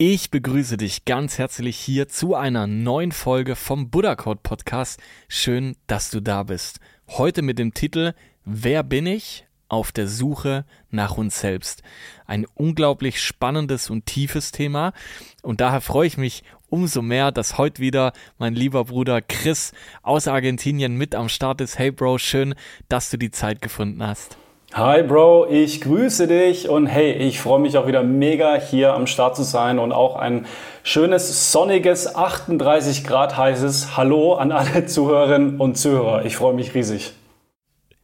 Ich begrüße dich ganz herzlich hier zu einer neuen Folge vom Buddha Code Podcast. Schön, dass du da bist. Heute mit dem Titel Wer bin ich? Auf der Suche nach uns selbst. Ein unglaublich spannendes und tiefes Thema. Und daher freue ich mich umso mehr, dass heute wieder mein lieber Bruder Chris aus Argentinien mit am Start ist. Hey Bro, schön, dass du die Zeit gefunden hast. Hi Bro, ich grüße dich und hey, ich freue mich auch wieder mega hier am Start zu sein und auch ein schönes, sonniges, 38 Grad heißes Hallo an alle Zuhörerinnen und Zuhörer. Ich freue mich riesig.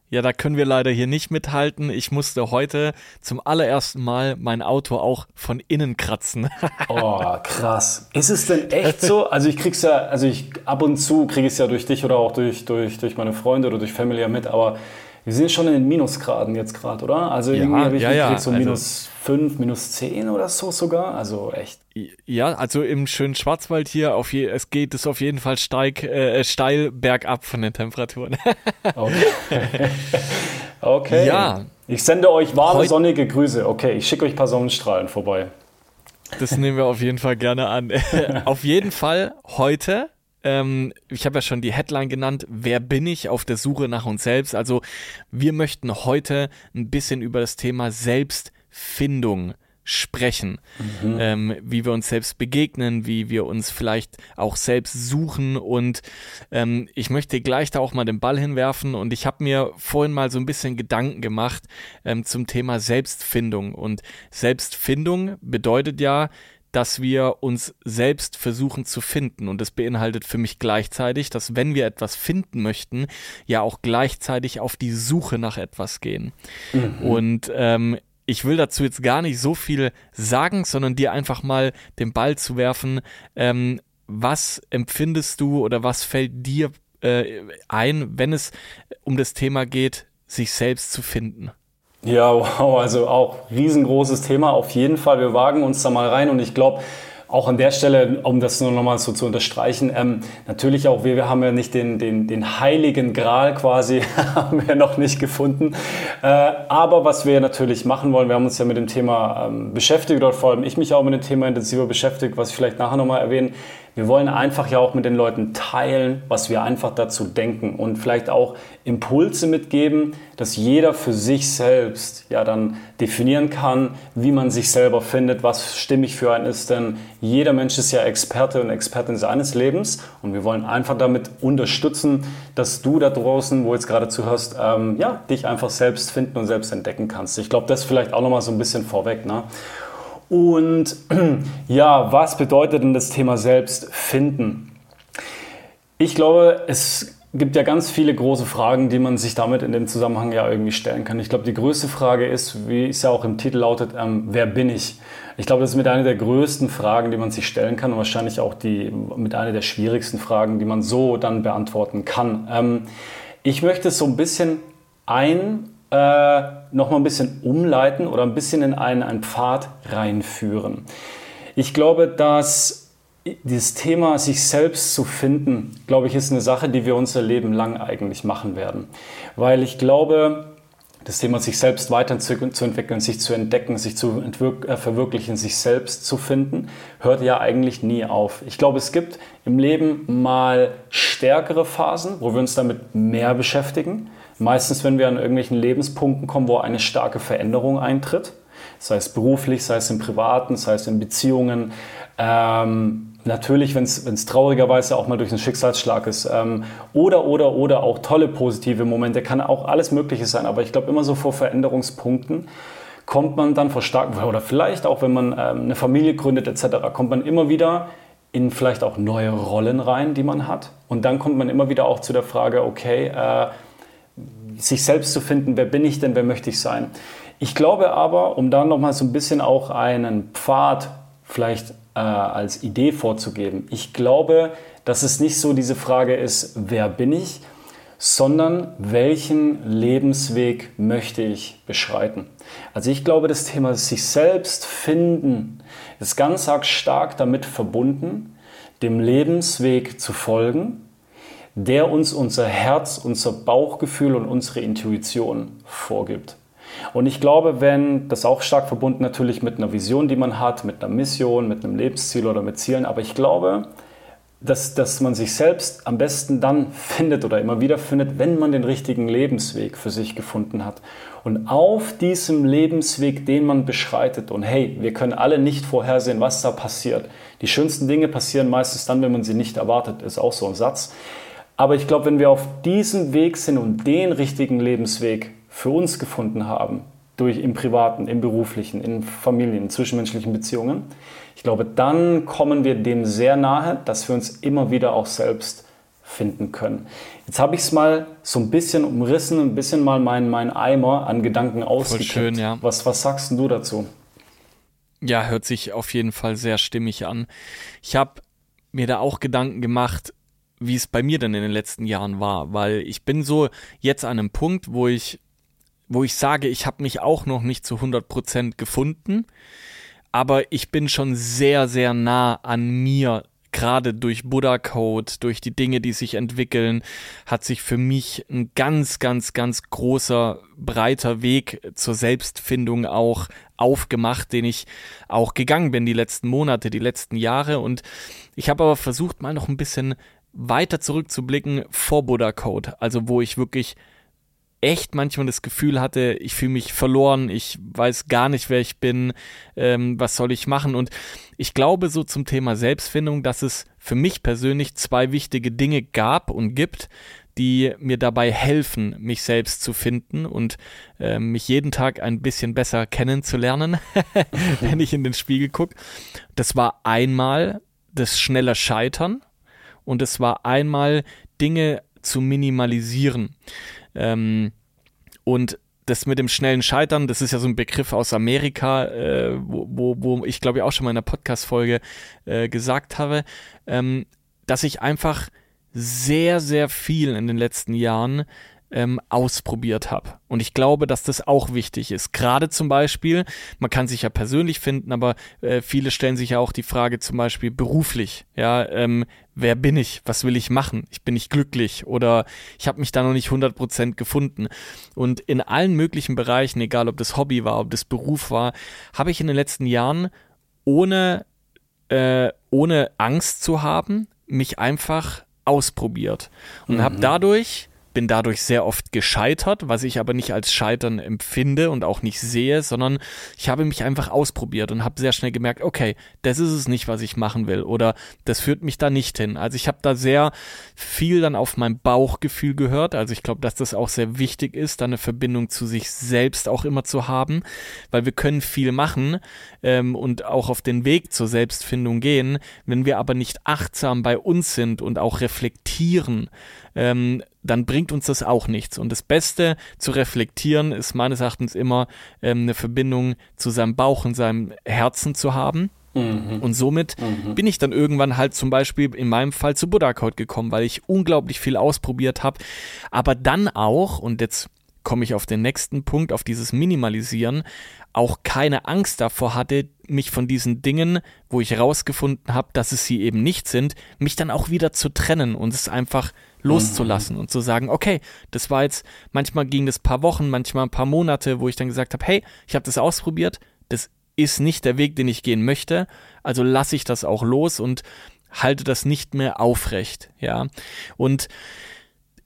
Ja, da können wir leider hier nicht mithalten. Ich musste heute zum allerersten Mal mein Auto auch von innen kratzen. oh, krass. Ist es denn echt so? Also ich krieg's ja, also ich ab und zu kriege ich es ja durch dich oder auch durch, durch, durch meine Freunde oder durch Family ja mit, aber wir sind schon in den Minusgraden jetzt gerade, oder? Also ja, irgendwie habe ich ja, ja. so also minus also, 5, minus 10 oder so sogar. Also echt. Ja, also im schönen Schwarzwald hier, auf je, es geht es auf jeden Fall steig, äh, steil bergab von den Temperaturen. okay. okay. Ja. Ich sende euch warme, Heut sonnige Grüße. Okay, ich schicke euch ein paar Sonnenstrahlen vorbei. Das nehmen wir auf jeden Fall gerne an. auf jeden Fall heute ähm, ich habe ja schon die Headline genannt, wer bin ich auf der Suche nach uns selbst? Also wir möchten heute ein bisschen über das Thema Selbstfindung sprechen, mhm. ähm, wie wir uns selbst begegnen, wie wir uns vielleicht auch selbst suchen und ähm, ich möchte gleich da auch mal den Ball hinwerfen und ich habe mir vorhin mal so ein bisschen Gedanken gemacht ähm, zum Thema Selbstfindung und Selbstfindung bedeutet ja, dass wir uns selbst versuchen zu finden. Und das beinhaltet für mich gleichzeitig, dass wenn wir etwas finden möchten, ja auch gleichzeitig auf die Suche nach etwas gehen. Mhm. Und ähm, ich will dazu jetzt gar nicht so viel sagen, sondern dir einfach mal den Ball zu werfen. Ähm, was empfindest du oder was fällt dir äh, ein, wenn es um das Thema geht, sich selbst zu finden? Ja, wow, also auch riesengroßes Thema auf jeden Fall. Wir wagen uns da mal rein und ich glaube, auch an der Stelle, um das nur nochmal so zu unterstreichen, ähm, natürlich auch wir, wir haben ja nicht den, den, den heiligen Gral quasi, haben wir noch nicht gefunden. Äh, aber was wir natürlich machen wollen, wir haben uns ja mit dem Thema ähm, beschäftigt, oder vor allem ich mich auch mit dem Thema intensiver beschäftigt, was ich vielleicht nachher nochmal erwähnen wir wollen einfach ja auch mit den Leuten teilen, was wir einfach dazu denken und vielleicht auch Impulse mitgeben, dass jeder für sich selbst ja dann definieren kann, wie man sich selber findet, was stimmig für einen ist. Denn jeder Mensch ist ja Experte und Expertin seines Lebens und wir wollen einfach damit unterstützen, dass du da draußen, wo jetzt gerade zuhörst, ähm, ja, dich einfach selbst finden und selbst entdecken kannst. Ich glaube, das vielleicht auch nochmal so ein bisschen vorweg. Ne? Und ja, was bedeutet denn das Thema Selbstfinden? Ich glaube, es gibt ja ganz viele große Fragen, die man sich damit in dem Zusammenhang ja irgendwie stellen kann. Ich glaube, die größte Frage ist, wie es ja auch im Titel lautet, ähm, wer bin ich? Ich glaube, das ist mit einer der größten Fragen, die man sich stellen kann und wahrscheinlich auch die, mit einer der schwierigsten Fragen, die man so dann beantworten kann. Ähm, ich möchte es so ein bisschen ein äh, noch mal ein bisschen umleiten oder ein bisschen in einen, einen Pfad reinführen. Ich glaube, dass dieses Thema, sich selbst zu finden, glaube ich, ist eine Sache, die wir unser Leben lang eigentlich machen werden. Weil ich glaube, das Thema, sich selbst weiterzuentwickeln, sich zu entdecken, sich zu äh, verwirklichen, sich selbst zu finden, hört ja eigentlich nie auf. Ich glaube, es gibt im Leben mal stärkere Phasen, wo wir uns damit mehr beschäftigen. Meistens, wenn wir an irgendwelchen Lebenspunkten kommen, wo eine starke Veränderung eintritt, sei es beruflich, sei es im Privaten, sei es in Beziehungen, ähm, Natürlich, wenn es traurigerweise auch mal durch einen Schicksalsschlag ist. Ähm, oder, oder, oder auch tolle positive Momente, kann auch alles Mögliche sein. Aber ich glaube, immer so vor Veränderungspunkten kommt man dann verstärkt, oder vielleicht auch, wenn man ähm, eine Familie gründet etc., kommt man immer wieder in vielleicht auch neue Rollen rein, die man hat. Und dann kommt man immer wieder auch zu der Frage, okay, äh, sich selbst zu finden, wer bin ich denn, wer möchte ich sein. Ich glaube aber, um da nochmal so ein bisschen auch einen Pfad vielleicht äh, als Idee vorzugeben. Ich glaube, dass es nicht so diese Frage ist, wer bin ich, sondern welchen Lebensweg möchte ich beschreiten. Also ich glaube, das Thema sich selbst finden ist ganz stark damit verbunden, dem Lebensweg zu folgen, der uns unser Herz, unser Bauchgefühl und unsere Intuition vorgibt. Und ich glaube, wenn das auch stark verbunden natürlich mit einer Vision, die man hat, mit einer Mission, mit einem Lebensziel oder mit Zielen, aber ich glaube, dass, dass man sich selbst am besten dann findet oder immer wieder findet, wenn man den richtigen Lebensweg für sich gefunden hat. Und auf diesem Lebensweg, den man beschreitet, und hey, wir können alle nicht vorhersehen, was da passiert. Die schönsten Dinge passieren meistens dann, wenn man sie nicht erwartet, ist auch so ein Satz. Aber ich glaube, wenn wir auf diesem Weg sind und den richtigen Lebensweg für uns gefunden haben, durch im privaten, im beruflichen, in Familien, in zwischenmenschlichen Beziehungen, ich glaube, dann kommen wir dem sehr nahe, dass wir uns immer wieder auch selbst finden können. Jetzt habe ich es mal so ein bisschen umrissen, ein bisschen mal meinen mein Eimer an Gedanken ausgekippt. Schön, ja. Was, was sagst du dazu? Ja, hört sich auf jeden Fall sehr stimmig an. Ich habe mir da auch Gedanken gemacht, wie es bei mir denn in den letzten Jahren war, weil ich bin so jetzt an einem Punkt, wo ich wo ich sage, ich habe mich auch noch nicht zu 100% gefunden, aber ich bin schon sehr, sehr nah an mir. Gerade durch Buddha Code, durch die Dinge, die sich entwickeln, hat sich für mich ein ganz, ganz, ganz großer, breiter Weg zur Selbstfindung auch aufgemacht, den ich auch gegangen bin die letzten Monate, die letzten Jahre. Und ich habe aber versucht, mal noch ein bisschen weiter zurückzublicken vor Buddha Code, also wo ich wirklich echt manchmal das Gefühl hatte, ich fühle mich verloren, ich weiß gar nicht, wer ich bin, ähm, was soll ich machen. Und ich glaube so zum Thema Selbstfindung, dass es für mich persönlich zwei wichtige Dinge gab und gibt, die mir dabei helfen, mich selbst zu finden und äh, mich jeden Tag ein bisschen besser kennenzulernen, wenn ich in den Spiegel gucke. Das war einmal das schnelle Scheitern und es war einmal Dinge zu minimalisieren. Ähm, und das mit dem schnellen Scheitern, das ist ja so ein Begriff aus Amerika, äh, wo, wo, wo ich glaube ich auch schon mal in einer Podcast-Folge äh, gesagt habe, ähm, dass ich einfach sehr, sehr viel in den letzten Jahren ähm, ausprobiert habe. Und ich glaube, dass das auch wichtig ist. Gerade zum Beispiel, man kann sich ja persönlich finden, aber äh, viele stellen sich ja auch die Frage zum Beispiel beruflich. Ja, ähm, wer bin ich? Was will ich machen? Ich bin nicht glücklich oder ich habe mich da noch nicht 100% gefunden. Und in allen möglichen Bereichen, egal ob das Hobby war, ob das Beruf war, habe ich in den letzten Jahren ohne, äh, ohne Angst zu haben, mich einfach ausprobiert und mhm. habe dadurch bin dadurch sehr oft gescheitert, was ich aber nicht als Scheitern empfinde und auch nicht sehe, sondern ich habe mich einfach ausprobiert und habe sehr schnell gemerkt, okay, das ist es nicht, was ich machen will oder das führt mich da nicht hin. Also ich habe da sehr viel dann auf mein Bauchgefühl gehört. Also ich glaube, dass das auch sehr wichtig ist, da eine Verbindung zu sich selbst auch immer zu haben, weil wir können viel machen ähm, und auch auf den Weg zur Selbstfindung gehen, wenn wir aber nicht achtsam bei uns sind und auch reflektieren, ähm, dann bringt uns das auch nichts. Und das Beste zu reflektieren ist meines Erachtens immer ähm, eine Verbindung zu seinem Bauch und seinem Herzen zu haben. Mhm. Und somit mhm. bin ich dann irgendwann halt zum Beispiel in meinem Fall zu Buddha Code gekommen, weil ich unglaublich viel ausprobiert habe. Aber dann auch, und jetzt komme ich auf den nächsten Punkt, auf dieses Minimalisieren, auch keine Angst davor hatte, mich von diesen Dingen, wo ich herausgefunden habe, dass es sie eben nicht sind, mich dann auch wieder zu trennen und es einfach loszulassen mhm. und zu sagen, okay, das war jetzt, manchmal ging das paar Wochen, manchmal ein paar Monate, wo ich dann gesagt habe, hey, ich habe das ausprobiert, das ist nicht der Weg, den ich gehen möchte, also lasse ich das auch los und halte das nicht mehr aufrecht, ja. Und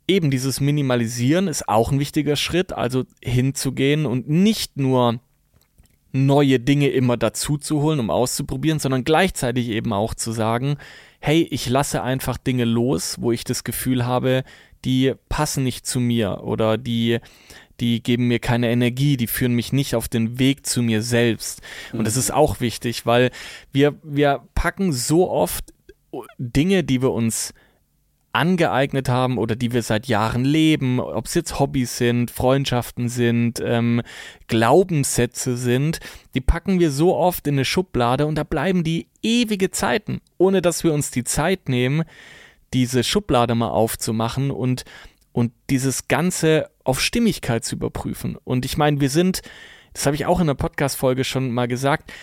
eben dieses Minimalisieren ist auch ein wichtiger Schritt, also hinzugehen und nicht nur neue Dinge immer dazu zu holen, um auszuprobieren, sondern gleichzeitig eben auch zu sagen, hey, ich lasse einfach Dinge los, wo ich das Gefühl habe, die passen nicht zu mir oder die, die geben mir keine Energie, die führen mich nicht auf den Weg zu mir selbst. Und das ist auch wichtig, weil wir, wir packen so oft Dinge, die wir uns angeeignet haben oder die wir seit Jahren leben, ob es jetzt Hobbys sind, Freundschaften sind, ähm, Glaubenssätze sind, die packen wir so oft in eine Schublade und da bleiben die ewige Zeiten, ohne dass wir uns die Zeit nehmen, diese Schublade mal aufzumachen und, und dieses Ganze auf Stimmigkeit zu überprüfen. Und ich meine, wir sind, das habe ich auch in der Podcast-Folge schon mal gesagt,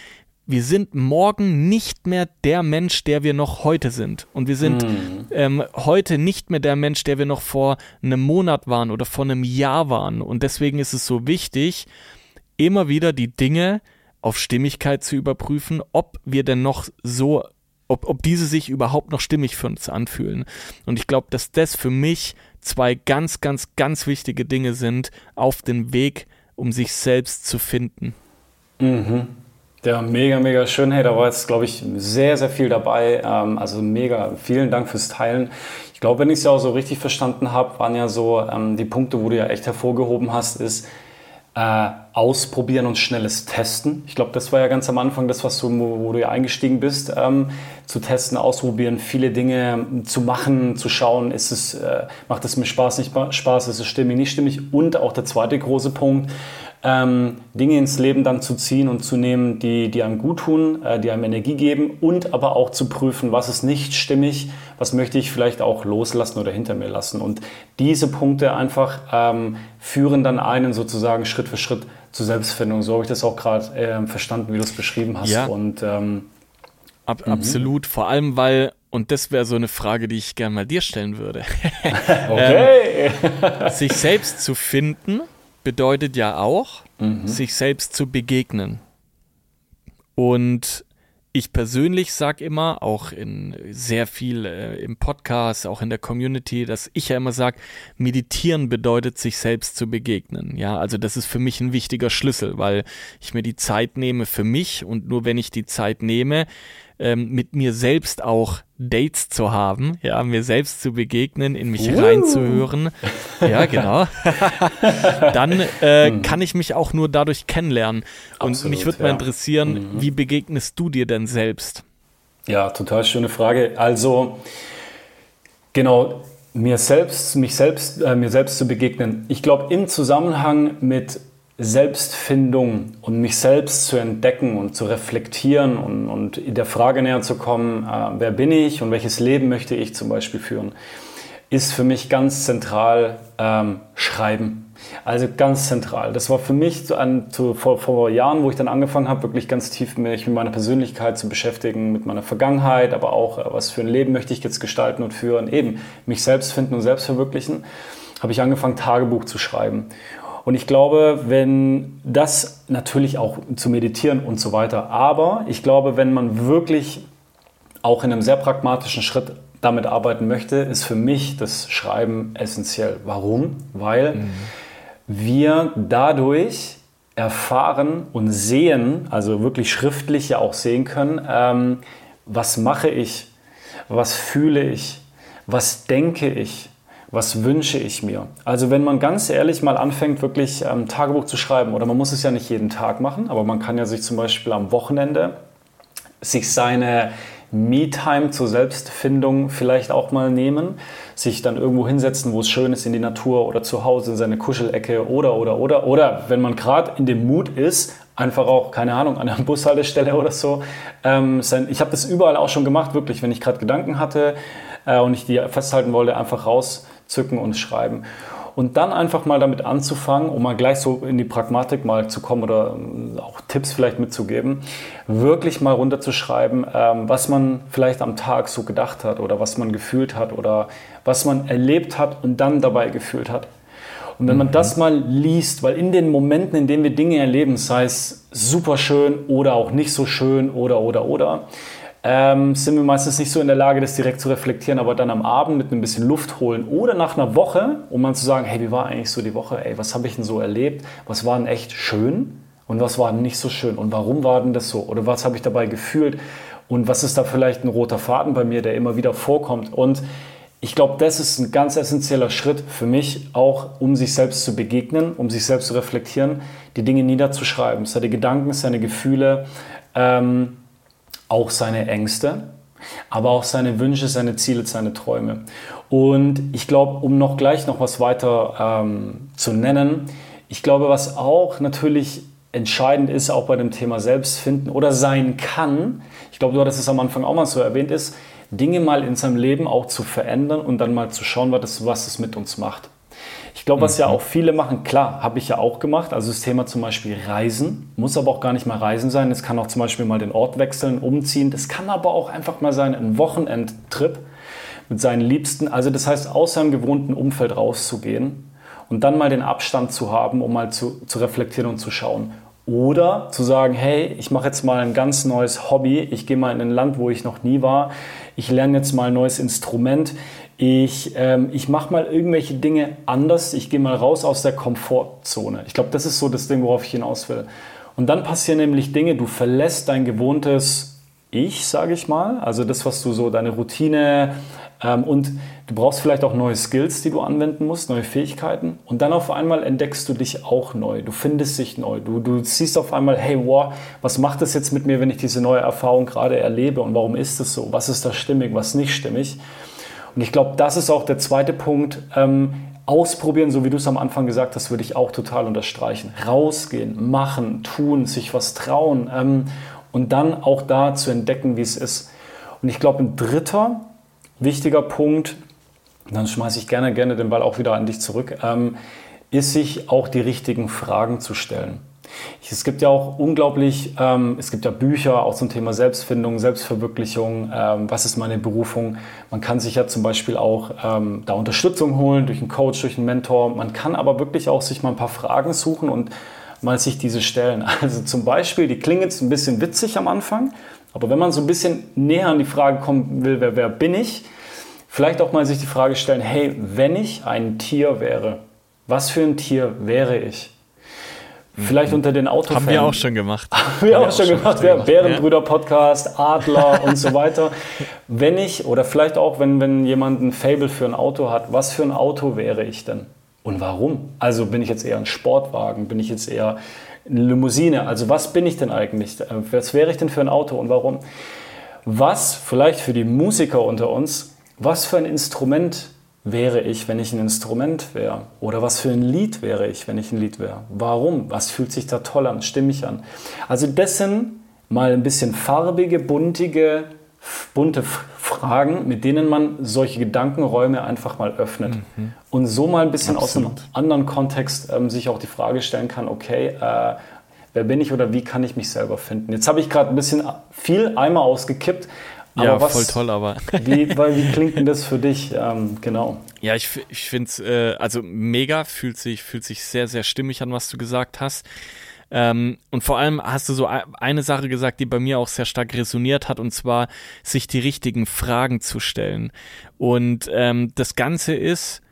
wir sind morgen nicht mehr der Mensch, der wir noch heute sind. Und wir sind mm. ähm, heute nicht mehr der Mensch, der wir noch vor einem Monat waren oder vor einem Jahr waren. Und deswegen ist es so wichtig, immer wieder die Dinge auf Stimmigkeit zu überprüfen, ob wir denn noch so, ob, ob diese sich überhaupt noch stimmig für uns anfühlen. Und ich glaube, dass das für mich zwei ganz, ganz, ganz wichtige Dinge sind auf dem Weg, um sich selbst zu finden. Mhm. Ja, mega, mega schön. Hey, da war jetzt, glaube ich, sehr, sehr viel dabei. Ähm, also mega, vielen Dank fürs Teilen. Ich glaube, wenn ich es ja auch so richtig verstanden habe, waren ja so ähm, die Punkte, wo du ja echt hervorgehoben hast, ist äh, ausprobieren und schnelles Testen. Ich glaube, das war ja ganz am Anfang das, was du, wo, du ja eingestiegen bist, ähm, zu testen, ausprobieren, viele Dinge zu machen, zu schauen, ist es, äh, macht es mir Spaß, nicht Spaß, ist es stimmig, nicht stimmig. Und auch der zweite große Punkt, ähm, Dinge ins Leben dann zu ziehen und zu nehmen, die, die einem gut tun, äh, die einem Energie geben und aber auch zu prüfen, was ist nicht stimmig, was möchte ich vielleicht auch loslassen oder hinter mir lassen. Und diese Punkte einfach ähm, führen dann einen sozusagen Schritt für Schritt zur Selbstfindung. So habe ich das auch gerade äh, verstanden, wie du es beschrieben hast. Ja. Und, ähm, Ab, mhm. Absolut, vor allem weil und das wäre so eine Frage, die ich gerne mal dir stellen würde. okay. ähm, sich selbst zu finden bedeutet ja auch, mhm. sich selbst zu begegnen. Und ich persönlich sage immer, auch in sehr viel äh, im Podcast, auch in der Community, dass ich ja immer sage, meditieren bedeutet, sich selbst zu begegnen. Ja, also das ist für mich ein wichtiger Schlüssel, weil ich mir die Zeit nehme für mich und nur wenn ich die Zeit nehme, ähm, mit mir selbst auch Dates zu haben, ja, mir selbst zu begegnen, in mich uh. reinzuhören. Ja, genau. Dann äh, mhm. kann ich mich auch nur dadurch kennenlernen. Und Absolut, mich würde ja. mal interessieren, mhm. wie begegnest du dir denn selbst? Ja, total schöne Frage. Also, genau, mir selbst, mich selbst, äh, mir selbst zu begegnen. Ich glaube, im Zusammenhang mit Selbstfindung und mich selbst zu entdecken und zu reflektieren und, und der Frage näher zu kommen, äh, wer bin ich und welches Leben möchte ich zum Beispiel führen, ist für mich ganz zentral ähm, Schreiben. Also ganz zentral. Das war für mich an, zu, vor, vor Jahren, wo ich dann angefangen habe, wirklich ganz tief mich mit meiner Persönlichkeit zu beschäftigen, mit meiner Vergangenheit, aber auch, äh, was für ein Leben möchte ich jetzt gestalten und führen, eben mich selbst finden und selbst verwirklichen, habe ich angefangen, Tagebuch zu schreiben. Und ich glaube, wenn das natürlich auch zu meditieren und so weiter, aber ich glaube, wenn man wirklich auch in einem sehr pragmatischen Schritt damit arbeiten möchte, ist für mich das Schreiben essentiell. Warum? Weil mhm. wir dadurch erfahren und sehen, also wirklich schriftlich ja auch sehen können, ähm, was mache ich, was fühle ich, was denke ich, was wünsche ich mir? Also wenn man ganz ehrlich mal anfängt, wirklich ähm, Tagebuch zu schreiben, oder man muss es ja nicht jeden Tag machen, aber man kann ja sich zum Beispiel am Wochenende sich seine Me-Time zur Selbstfindung vielleicht auch mal nehmen, sich dann irgendwo hinsetzen, wo es schön ist, in die Natur oder zu Hause in seine Kuschelecke oder, oder, oder, oder wenn man gerade in dem Mut ist, einfach auch, keine Ahnung, an der Bushaltestelle oder so. Ähm, sein, ich habe das überall auch schon gemacht, wirklich, wenn ich gerade Gedanken hatte äh, und ich die festhalten wollte, einfach raus zücken und schreiben. Und dann einfach mal damit anzufangen, um mal gleich so in die Pragmatik mal zu kommen oder ähm, auch Tipps vielleicht mitzugeben, wirklich mal runterzuschreiben, ähm, was man vielleicht am Tag so gedacht hat oder was man gefühlt hat oder was man erlebt hat und dann dabei gefühlt hat. Und wenn man das mhm. mal liest, weil in den Momenten, in denen wir Dinge erleben, sei es super schön oder auch nicht so schön oder oder oder, ähm, sind wir meistens nicht so in der Lage, das direkt zu reflektieren, aber dann am Abend mit ein bisschen Luft holen oder nach einer Woche, um mal zu sagen, hey, wie war eigentlich so die Woche? Ey, was habe ich denn so erlebt? Was war denn echt schön? Und was war denn nicht so schön? Und warum war denn das so? Oder was habe ich dabei gefühlt? Und was ist da vielleicht ein roter Faden bei mir, der immer wieder vorkommt? Und ich glaube, das ist ein ganz essentieller Schritt für mich, auch um sich selbst zu begegnen, um sich selbst zu reflektieren, die Dinge niederzuschreiben, seine Gedanken, seine Gefühle, ähm, auch seine Ängste, aber auch seine Wünsche, seine Ziele, seine Träume. Und ich glaube, um noch gleich noch was weiter ähm, zu nennen, ich glaube, was auch natürlich entscheidend ist, auch bei dem Thema Selbstfinden oder sein kann, ich glaube, du hattest es am Anfang auch mal so erwähnt, ist, Dinge mal in seinem Leben auch zu verändern und dann mal zu schauen, was das mit uns macht. Ich glaube, was ja mhm. auch viele machen, klar, habe ich ja auch gemacht. Also das Thema zum Beispiel Reisen, muss aber auch gar nicht mal Reisen sein. Es kann auch zum Beispiel mal den Ort wechseln, umziehen. Das kann aber auch einfach mal sein, ein Wochenendtrip mit seinen Liebsten. Also das heißt, aus seinem gewohnten Umfeld rauszugehen und dann mal den Abstand zu haben, um mal zu, zu reflektieren und zu schauen. Oder zu sagen, hey, ich mache jetzt mal ein ganz neues Hobby, ich gehe mal in ein Land, wo ich noch nie war, ich lerne jetzt mal ein neues Instrument, ich, ähm, ich mache mal irgendwelche Dinge anders, ich gehe mal raus aus der Komfortzone. Ich glaube, das ist so das Ding, worauf ich hinaus will. Und dann passieren nämlich Dinge, du verlässt dein gewohntes Ich, sage ich mal, also das, was du so, deine Routine, ähm, und du brauchst vielleicht auch neue Skills, die du anwenden musst, neue Fähigkeiten. Und dann auf einmal entdeckst du dich auch neu. Du findest dich neu. Du, du siehst auf einmal, hey, wow, was macht das jetzt mit mir, wenn ich diese neue Erfahrung gerade erlebe? Und warum ist es so? Was ist da stimmig, was nicht stimmig? Und ich glaube, das ist auch der zweite Punkt. Ähm, ausprobieren, so wie du es am Anfang gesagt hast, würde ich auch total unterstreichen. Rausgehen, machen, tun, sich was trauen ähm, und dann auch da zu entdecken, wie es ist. Und ich glaube, ein dritter wichtiger Punkt, dann schmeiße ich gerne, gerne den Ball auch wieder an dich zurück, ähm, ist sich auch die richtigen Fragen zu stellen. Es gibt ja auch unglaublich, ähm, es gibt ja Bücher auch zum Thema Selbstfindung, Selbstverwirklichung, ähm, was ist meine Berufung. Man kann sich ja zum Beispiel auch ähm, da Unterstützung holen durch einen Coach, durch einen Mentor. Man kann aber wirklich auch sich mal ein paar Fragen suchen und mal sich diese stellen. Also zum Beispiel, die klingen jetzt ein bisschen witzig am Anfang, aber wenn man so ein bisschen näher an die Frage kommen will, wer, wer bin ich, vielleicht auch mal sich die Frage stellen, hey, wenn ich ein Tier wäre, was für ein Tier wäre ich? Vielleicht unter den Autofans. Haben wir auch schon gemacht. Haben wir auch, schon gemacht. Ja, Bärenbrüder-Podcast, Adler und so weiter. Wenn ich, oder vielleicht auch, wenn, wenn jemand ein Fable für ein Auto hat, was für ein Auto wäre ich denn? Und warum? Also bin ich jetzt eher ein Sportwagen? Bin ich jetzt eher eine Limousine. Also was bin ich denn eigentlich? Was wäre ich denn für ein Auto und warum? Was vielleicht für die Musiker unter uns, was für ein Instrument wäre ich, wenn ich ein Instrument wäre? Oder was für ein Lied wäre ich, wenn ich ein Lied wäre? Warum? Was fühlt sich da toll an, stimmig an? Also das sind mal ein bisschen farbige, buntige, bunte Fragen, mit denen man solche Gedankenräume einfach mal öffnet. Mhm. Und so mal ein bisschen Absolut. aus einem anderen Kontext ähm, sich auch die Frage stellen kann, okay, äh, wer bin ich oder wie kann ich mich selber finden? Jetzt habe ich gerade ein bisschen viel Eimer ausgekippt. Ja, was, voll toll, aber. wie, weil, wie klingt denn das für dich? Ähm, genau. Ja, ich, ich finde es, äh, also mega, fühlt sich, fühlt sich sehr, sehr stimmig an, was du gesagt hast. Ähm, und vor allem hast du so eine Sache gesagt, die bei mir auch sehr stark resoniert hat, und zwar sich die richtigen Fragen zu stellen. Und ähm, das Ganze ist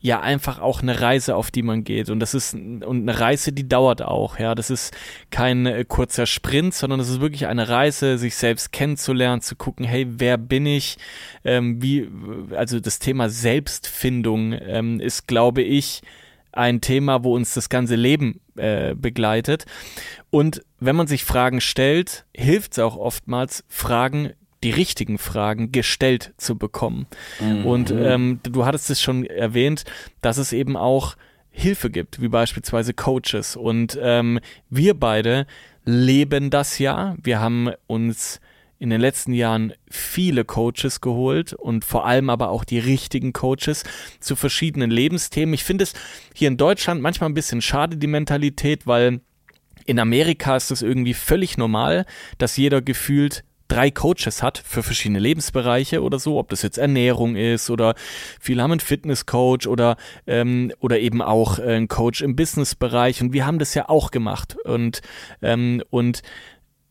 ja einfach auch eine Reise, auf die man geht. Und das ist und eine Reise, die dauert auch. Ja, das ist kein äh, kurzer Sprint, sondern das ist wirklich eine Reise, sich selbst kennenzulernen, zu gucken, hey, wer bin ich? Ähm, wie, also das Thema Selbstfindung ähm, ist, glaube ich, ein Thema, wo uns das ganze Leben äh, begleitet. Und wenn man sich Fragen stellt, hilft es auch oftmals, Fragen die richtigen Fragen gestellt zu bekommen. Mhm. Und ähm, du hattest es schon erwähnt, dass es eben auch Hilfe gibt, wie beispielsweise Coaches. Und ähm, wir beide leben das ja. Wir haben uns in den letzten Jahren viele Coaches geholt und vor allem aber auch die richtigen Coaches zu verschiedenen Lebensthemen. Ich finde es hier in Deutschland manchmal ein bisschen schade, die Mentalität, weil in Amerika ist es irgendwie völlig normal, dass jeder gefühlt drei Coaches hat für verschiedene Lebensbereiche oder so, ob das jetzt Ernährung ist oder viele haben einen Fitnesscoach oder ähm, oder eben auch äh, einen Coach im Businessbereich. Und wir haben das ja auch gemacht. Und ähm, und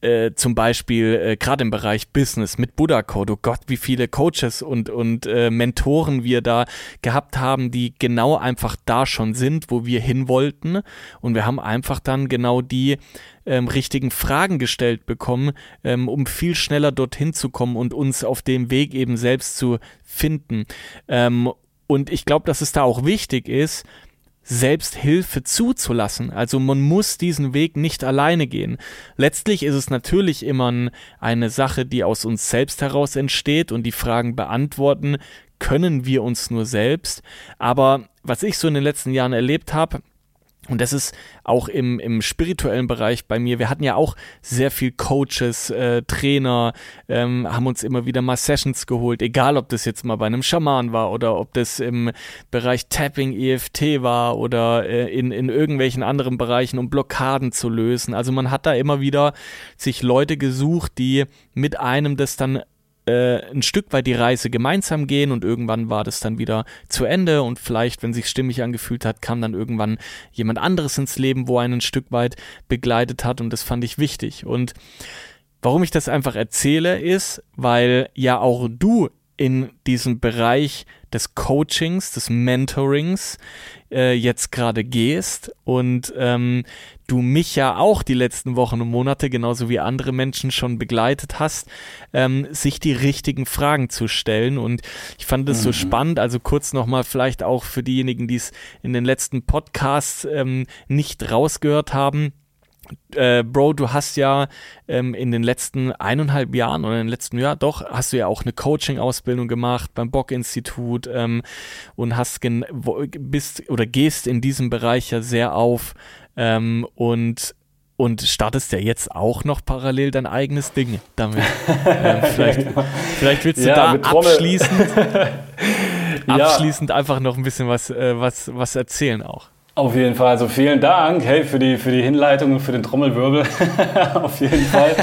äh, zum Beispiel äh, gerade im Bereich Business mit Buddha Code, oh Gott, wie viele Coaches und, und äh, Mentoren wir da gehabt haben, die genau einfach da schon sind, wo wir hin wollten. Und wir haben einfach dann genau die ähm, richtigen Fragen gestellt bekommen, ähm, um viel schneller dorthin zu kommen und uns auf dem Weg eben selbst zu finden. Ähm, und ich glaube, dass es da auch wichtig ist, selbst Hilfe zuzulassen. Also man muss diesen Weg nicht alleine gehen. Letztlich ist es natürlich immer eine Sache, die aus uns selbst heraus entsteht und die Fragen beantworten können wir uns nur selbst. Aber was ich so in den letzten Jahren erlebt habe, und das ist auch im, im spirituellen Bereich bei mir. Wir hatten ja auch sehr viel Coaches, äh, Trainer, ähm, haben uns immer wieder mal Sessions geholt, egal ob das jetzt mal bei einem Schaman war oder ob das im Bereich Tapping, EFT war oder äh, in, in irgendwelchen anderen Bereichen, um Blockaden zu lösen. Also man hat da immer wieder sich Leute gesucht, die mit einem das dann äh, ein Stück weit die Reise gemeinsam gehen und irgendwann war das dann wieder zu Ende und vielleicht, wenn sich stimmig angefühlt hat, kam dann irgendwann jemand anderes ins Leben, wo einen ein Stück weit begleitet hat und das fand ich wichtig. Und warum ich das einfach erzähle, ist, weil ja auch du in diesem Bereich des Coachings, des Mentorings äh, jetzt gerade gehst und ähm, du mich ja auch die letzten Wochen und Monate, genauso wie andere Menschen schon begleitet hast, ähm, sich die richtigen Fragen zu stellen. Und ich fand es mhm. so spannend, also kurz nochmal vielleicht auch für diejenigen, die es in den letzten Podcasts ähm, nicht rausgehört haben äh, Bro, du hast ja ähm, in den letzten eineinhalb Jahren oder im letzten Jahr doch, hast du ja auch eine Coaching-Ausbildung gemacht beim Bock-Institut ähm, und hast bist oder gehst in diesem Bereich ja sehr auf ähm, und und startest ja jetzt auch noch parallel dein eigenes Ding damit. ähm, vielleicht, vielleicht willst du ja, da abschließend, abschließend ja. einfach noch ein bisschen was, äh, was, was erzählen auch. Auf jeden Fall. Also vielen Dank hey, für, die, für die Hinleitung und für den Trommelwirbel. auf jeden Fall.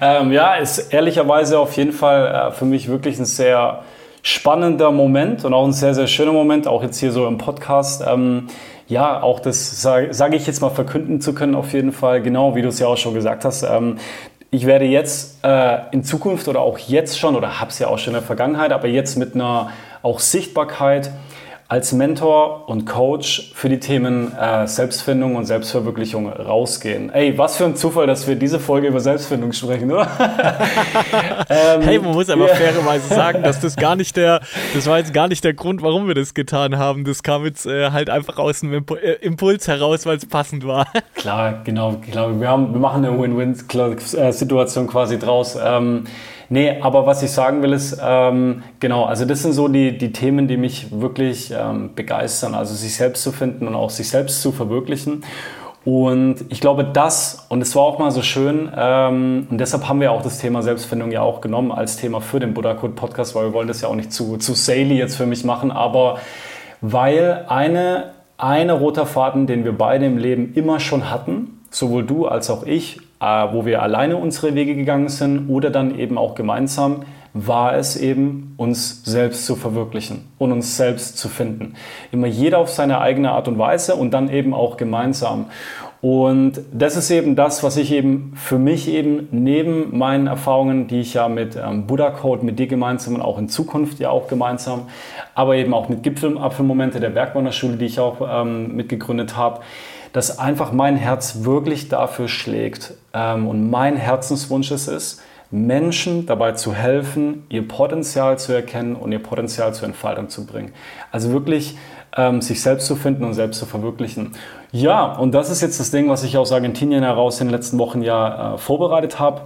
ähm, ja, ist ehrlicherweise auf jeden Fall äh, für mich wirklich ein sehr spannender Moment und auch ein sehr, sehr schöner Moment, auch jetzt hier so im Podcast. Ähm, ja, auch das sage sag ich jetzt mal verkünden zu können, auf jeden Fall, genau wie du es ja auch schon gesagt hast. Ähm, ich werde jetzt äh, in Zukunft oder auch jetzt schon, oder habe es ja auch schon in der Vergangenheit, aber jetzt mit einer auch Sichtbarkeit als Mentor und Coach für die Themen äh, Selbstfindung und Selbstverwirklichung rausgehen. Ey, was für ein Zufall, dass wir diese Folge über Selbstfindung sprechen, oder? ähm, hey, man muss aber yeah. fairerweise sagen, dass das gar nicht der, das war jetzt gar nicht der Grund, warum wir das getan haben. Das kam jetzt äh, halt einfach aus einem äh, Impuls heraus, weil es passend war. Klar, genau, genau. Wir, haben, wir machen eine Win-Win-Situation quasi draus. Ähm, Nee, aber was ich sagen will ist, ähm, genau, also das sind so die, die Themen, die mich wirklich ähm, begeistern. Also sich selbst zu finden und auch sich selbst zu verwirklichen. Und ich glaube, das, und es war auch mal so schön, ähm, und deshalb haben wir auch das Thema Selbstfindung ja auch genommen als Thema für den Buddha Code Podcast, weil wir wollen das ja auch nicht zu, zu saily jetzt für mich machen, aber weil eine, eine roter Faden, den wir beide im Leben immer schon hatten, sowohl du als auch ich, wo wir alleine unsere Wege gegangen sind oder dann eben auch gemeinsam, war es eben, uns selbst zu verwirklichen und uns selbst zu finden. Immer jeder auf seine eigene Art und Weise und dann eben auch gemeinsam. Und das ist eben das, was ich eben für mich eben neben meinen Erfahrungen, die ich ja mit ähm, Buddha Code, mit dir gemeinsam und auch in Zukunft ja auch gemeinsam, aber eben auch mit Gipfelapfelmomente der Bergwanderschule, die ich auch ähm, mitgegründet habe, dass einfach mein Herz wirklich dafür schlägt ähm, und mein Herzenswunsch es ist, Menschen dabei zu helfen, ihr Potenzial zu erkennen und ihr Potenzial zur Entfaltung zu bringen. Also wirklich ähm, sich selbst zu finden und selbst zu verwirklichen. Ja, und das ist jetzt das Ding, was ich aus Argentinien heraus in den letzten Wochen ja äh, vorbereitet habe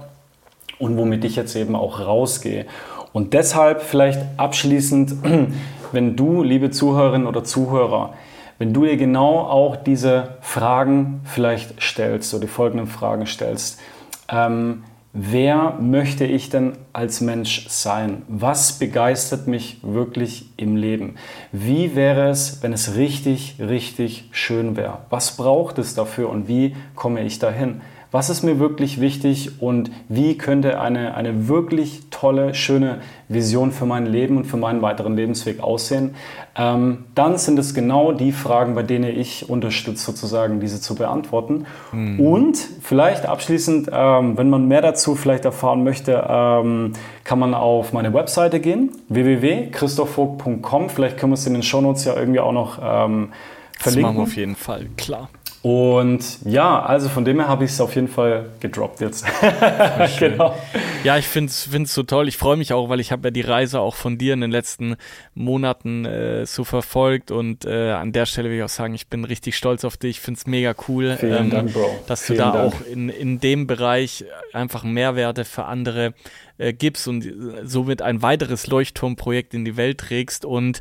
und womit ich jetzt eben auch rausgehe. Und deshalb vielleicht abschließend, wenn du, liebe Zuhörerinnen oder Zuhörer, wenn du dir genau auch diese Fragen vielleicht stellst, so die folgenden Fragen stellst. Ähm, wer möchte ich denn als Mensch sein? Was begeistert mich wirklich im Leben? Wie wäre es, wenn es richtig, richtig schön wäre? Was braucht es dafür und wie komme ich dahin? Was ist mir wirklich wichtig und wie könnte eine, eine wirklich tolle, schöne Vision für mein Leben und für meinen weiteren Lebensweg aussehen, ähm, dann sind es genau die Fragen, bei denen ich unterstütze, sozusagen diese zu beantworten. Mhm. Und vielleicht abschließend, ähm, wenn man mehr dazu vielleicht erfahren möchte, ähm, kann man auf meine Webseite gehen, www.christophvogt.com. Vielleicht können wir es in den Shownotes ja irgendwie auch noch ähm, verlinken. Das machen wir auf jeden Fall, klar. Und ja, also von dem her habe ich es auf jeden Fall gedroppt jetzt. genau. Ja, ich finde es so toll. Ich freue mich auch, weil ich habe ja die Reise auch von dir in den letzten Monaten äh, so verfolgt. Und äh, an der Stelle will ich auch sagen, ich bin richtig stolz auf dich. Ich finde es mega cool, ähm, Dank, dass Vielen du da Dank. auch in, in dem Bereich einfach Mehrwerte für andere äh, gibst und somit ein weiteres Leuchtturmprojekt in die Welt trägst. Und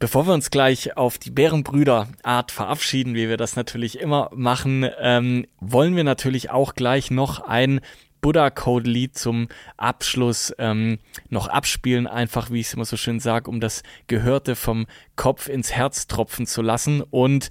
Bevor wir uns gleich auf die Bärenbrüder-Art verabschieden, wie wir das natürlich immer machen, ähm, wollen wir natürlich auch gleich noch ein Buddha-Code-Lied zum Abschluss ähm, noch abspielen, einfach wie ich es immer so schön sage, um das Gehörte vom Kopf ins Herz tropfen zu lassen. Und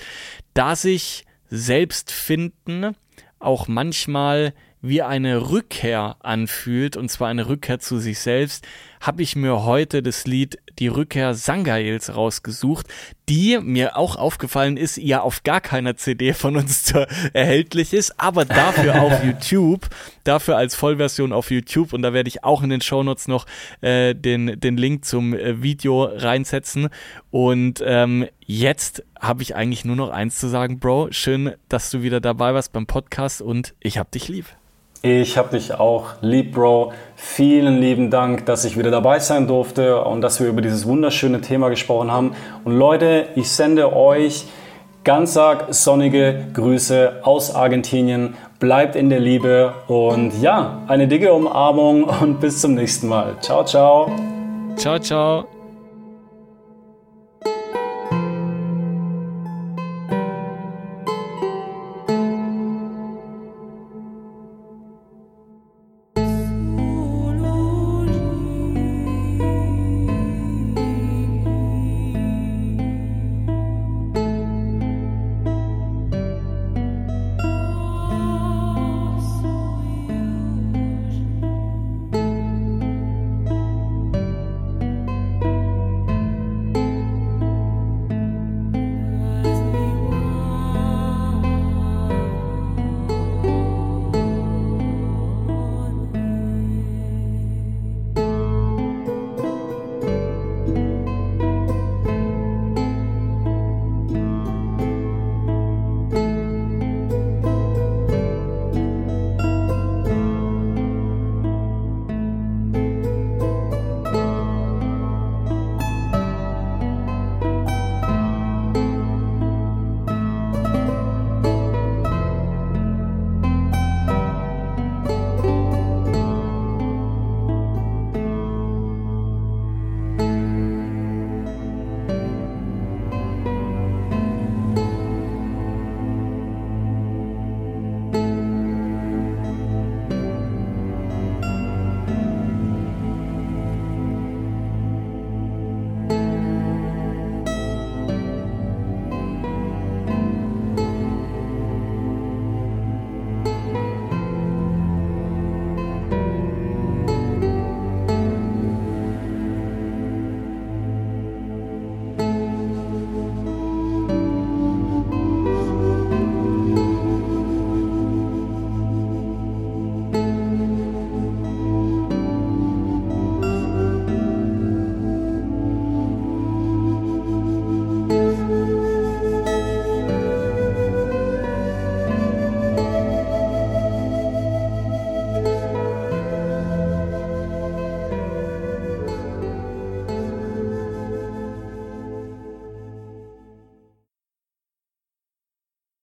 da sich selbst finden auch manchmal wie eine Rückkehr anfühlt, und zwar eine Rückkehr zu sich selbst, habe ich mir heute das Lied Die Rückkehr Sangails rausgesucht, die mir auch aufgefallen ist, ja auf gar keiner CD von uns erhältlich ist, aber dafür auf YouTube, dafür als Vollversion auf YouTube. Und da werde ich auch in den Shownotes noch äh, den, den Link zum äh, Video reinsetzen. Und ähm, jetzt habe ich eigentlich nur noch eins zu sagen, Bro, schön, dass du wieder dabei warst beim Podcast und ich hab dich lieb. Ich habe dich auch lieb, Bro. Vielen lieben Dank, dass ich wieder dabei sein durfte und dass wir über dieses wunderschöne Thema gesprochen haben. Und Leute, ich sende euch ganz arg sonnige Grüße aus Argentinien. Bleibt in der Liebe und ja, eine dicke Umarmung und bis zum nächsten Mal. Ciao, ciao. Ciao, ciao.